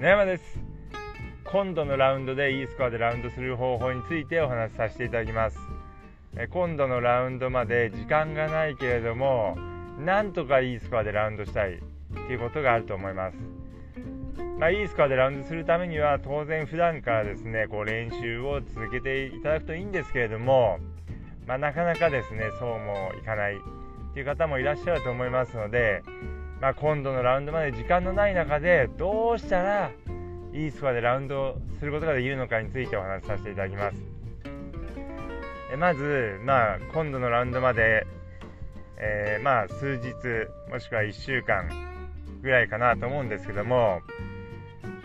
野山です。今度のラウンドで E スコアでラウンドする方法についてお話しさせていただきます。今度のラウンドまで時間がないけれどもなんとか E スコアでラウンドしたいっていうことがあると思います。まあ、いいスコアでラウンドするためには当然普段からですねこう練習を続けていただくといいんですけれども、まあ、なかなかですねそうもいかないっていう方もいらっしゃると思いますので、まあ、今度のラウンドまで時間のない中でどうしたらいいスコアでラウンドすることができるのかについてお話しさせていただきます。えまず、まあ、今度のラウンドまで、えー、まあ数日もしくは1週間ぐらいかなと思うんですけども、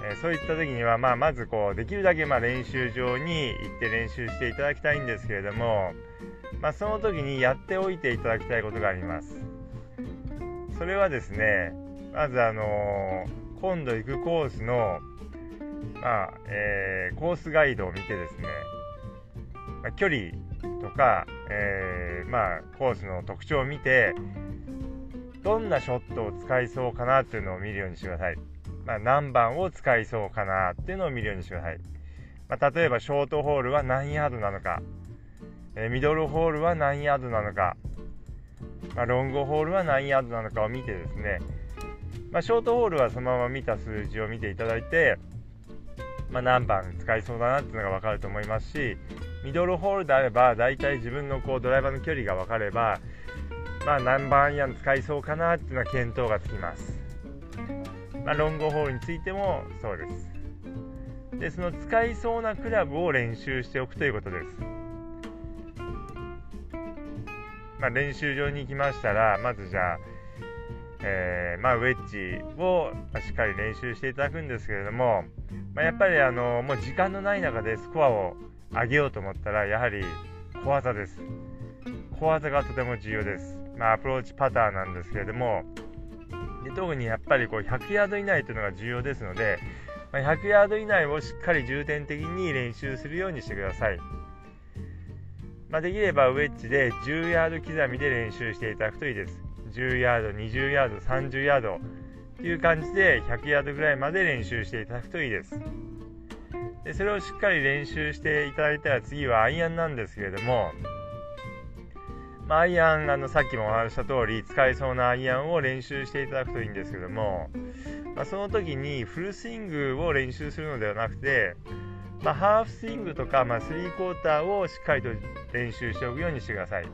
えー、そういった時には、まあ、まずこうできるだけま練習場に行って練習していただきたいんですけれども、まあ、その時にやっておいていただきたいことがあります。それはですねまずあの、今度行くコースの、まあえー、コースガイドを見てですね、まあ、距離とか、えー、まあ、コースの特徴を見てどんなショットを使いそうかなっていうのを見るようにしてください、まあ、何番を使いそうかなっていうのを見るようにしてください、まあ、例えばショートホールは何ヤードなのか、えー、ミドルホールは何ヤードなのか、まあ、ロングホールは何ヤードなのかを見てですね、まショートホールはそのまま見た数字を見ていただいて、ま何番使いそうだなっていうのが分かると思いますしミドルホールであれば大体自分のこうドライバーの距離が分かればまあ、何番アイアン使いそうかなっていうのは見当がつきます。まあ、ロングホールについてもそうです。で、その使いそうなクラブを練習しておくということです。まあ、練習場に行きましたら、まずじゃあ、えー、まあ、ウェッジをしっかり練習していただくんですけれども、まあ、やっぱりあのもう時間のない中でスコアを上げようと思ったらやはり小技です。小技がとても重要です。まあ、アプローチパターンなんですけれどもで特にやっぱりこう100ヤード以内というのが重要ですので、ま、100ヤード以内をしっかり重点的に練習するようにしてください、まあ、できればウェッジで10ヤード刻みで練習していただくといいです。10ヤード20ヤード30ヤードという感じで100ヤードぐらいまで練習していただくといいです。でそれをしっかり練習していただいたら次はアイアンなんですけれどもまあ、アイアンあのさっきもお話した通り使えそうなアイアンを練習していただくといいんですけども、まあ、その時にフルスイングを練習するのではなくて、まあ、ハーフスイングとか、まあ、スリークォーターをしっかりと練習しておくようにしてください。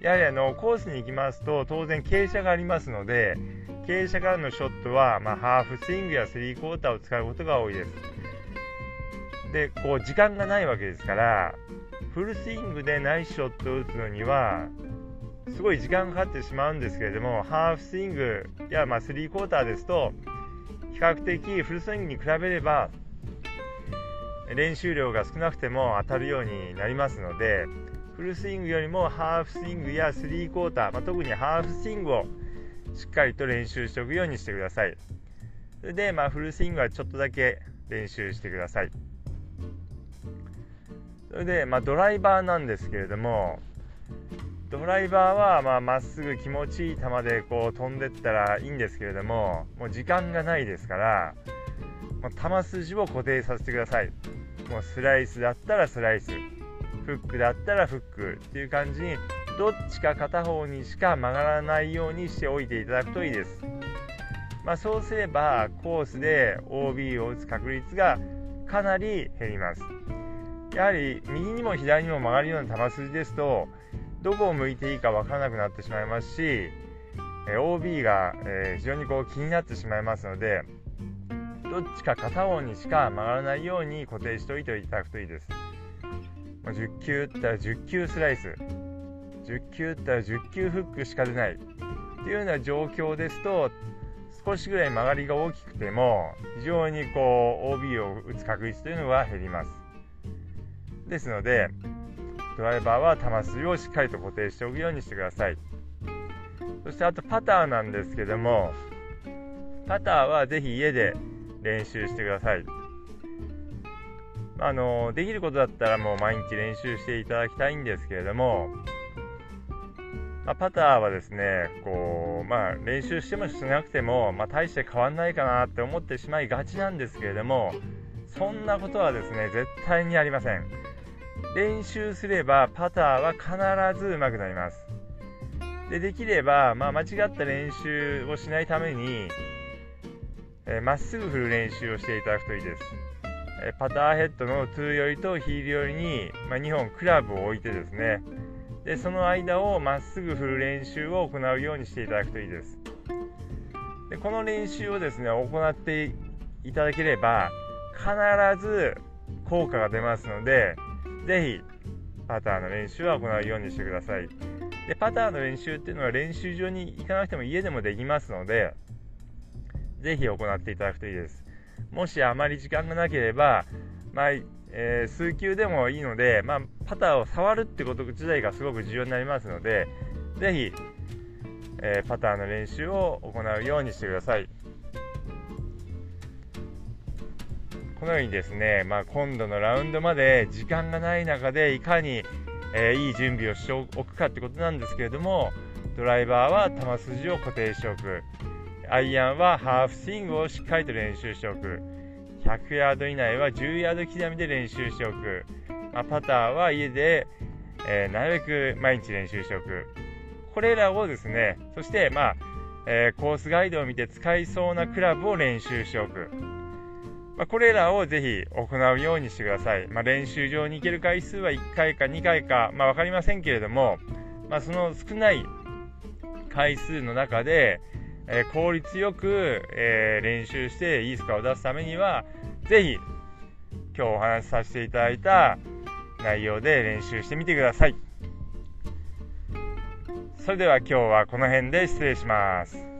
やはりあのコースに行きますと当然傾斜がありますので傾斜からのショットは、まあ、ハーフスイングやスリークォーターを使うことが多いです。でこう時間がないわけですからフルスイングでナイスショットを打つのにはすごい時間がかかってしまうんですけれどもハーフスイングやまあスリークォーターですと比較的フルスイングに比べれば練習量が少なくても当たるようになりますのでフルスイングよりもハーフスイングやスリークォーター、まあ、特にハーフスイングをしっかりと練習しておくようにしてください。それで、まあ、フルスイングはちょっとだけ練習してください。それで、まあ、ドライバーなんですけれどもドライバーはままっすぐ気持ちいい球でこう飛んでったらいいんですけれどももう時間がないですからもう球筋を固定させてください。もうスライスだったらスライス。フックだったらフックっていう感じにどっちか片方にしか曲がらないようにしておいていただくといいです、まあ、そうすればコースで OB を打つ確率がかなり減ります。やはり右にも左にも曲がるような球筋ですとどこを向いていいか分からなくなってしまいますし OB が、非常にこう気になってしまいますのでどっちか片方にしか曲がらないように固定しておいていただくといいです。10球打ったら10球スライス。10球打ったら10球フックしか出ないっていうような状況ですと少しぐらい曲がりが大きくても非常にこう OB を打つ確率というのは減ります。ですのでドライバーは球筋をしっかりと固定しておくようにしてください。そしてあとパターなんですけどもパターはぜひ家で練習してください。あのできることだったらもう毎日練習していただきたいんですけれどもまあ、パターはですねこう、まあ、練習してもしなくても、まあ、大して変わんないかなって思ってしまいがちなんですけれどもそんなことはですね絶対にありません。練習すればパターは必ず上手くなります。でできれば、まあ、間違った練習をしないためにま、えー、っすぐ振る練習をしていただくといいです、えー、パターヘッドのトゥー寄りとヒール寄りに、まあ、2本クラブを置いてですね。でその間をまっすぐ振る練習を行うようにしていただくといいです。でこの練習をですね行っていただければ必ず効果が出ますのでぜひパターの練習は行うようにしてください。でパターの練習っていうのは練習場に行かなくても家でもできますのでぜひ行っていただくといいですもしあまり時間がなければ、まあ、えー、数球でもいいので、まあ、パターを触るってこと自体がすごく重要になりますので、ぜひ、えー、パターの練習を行うようにしてください。このようにですね、まあ、今度のラウンドまで時間がない中でいかに、えー、いい準備をしておくかってことなんですけれどもドライバーは球筋を固定しておくアイアンはハーフスイングをしっかりと練習しておく。100ヤード以内は10ヤード刻みで練習しておく、まあ、パターは家で、えー、なるべく毎日練習しておく。これらをですねそして、まあえー、コースガイドを見て使いそうなクラブを練習しておく、まあ、これらをぜひ行うようにしてください、まあ、練習場に行ける回数は1回か2回か、まあ、分かりませんけれども、まその少ない回数の中で、えー、効率よく、えー、練習していいスカを出すためには是非今日お話しさせていただいた内容で練習してみてください。それでは今日はこの辺で失礼します。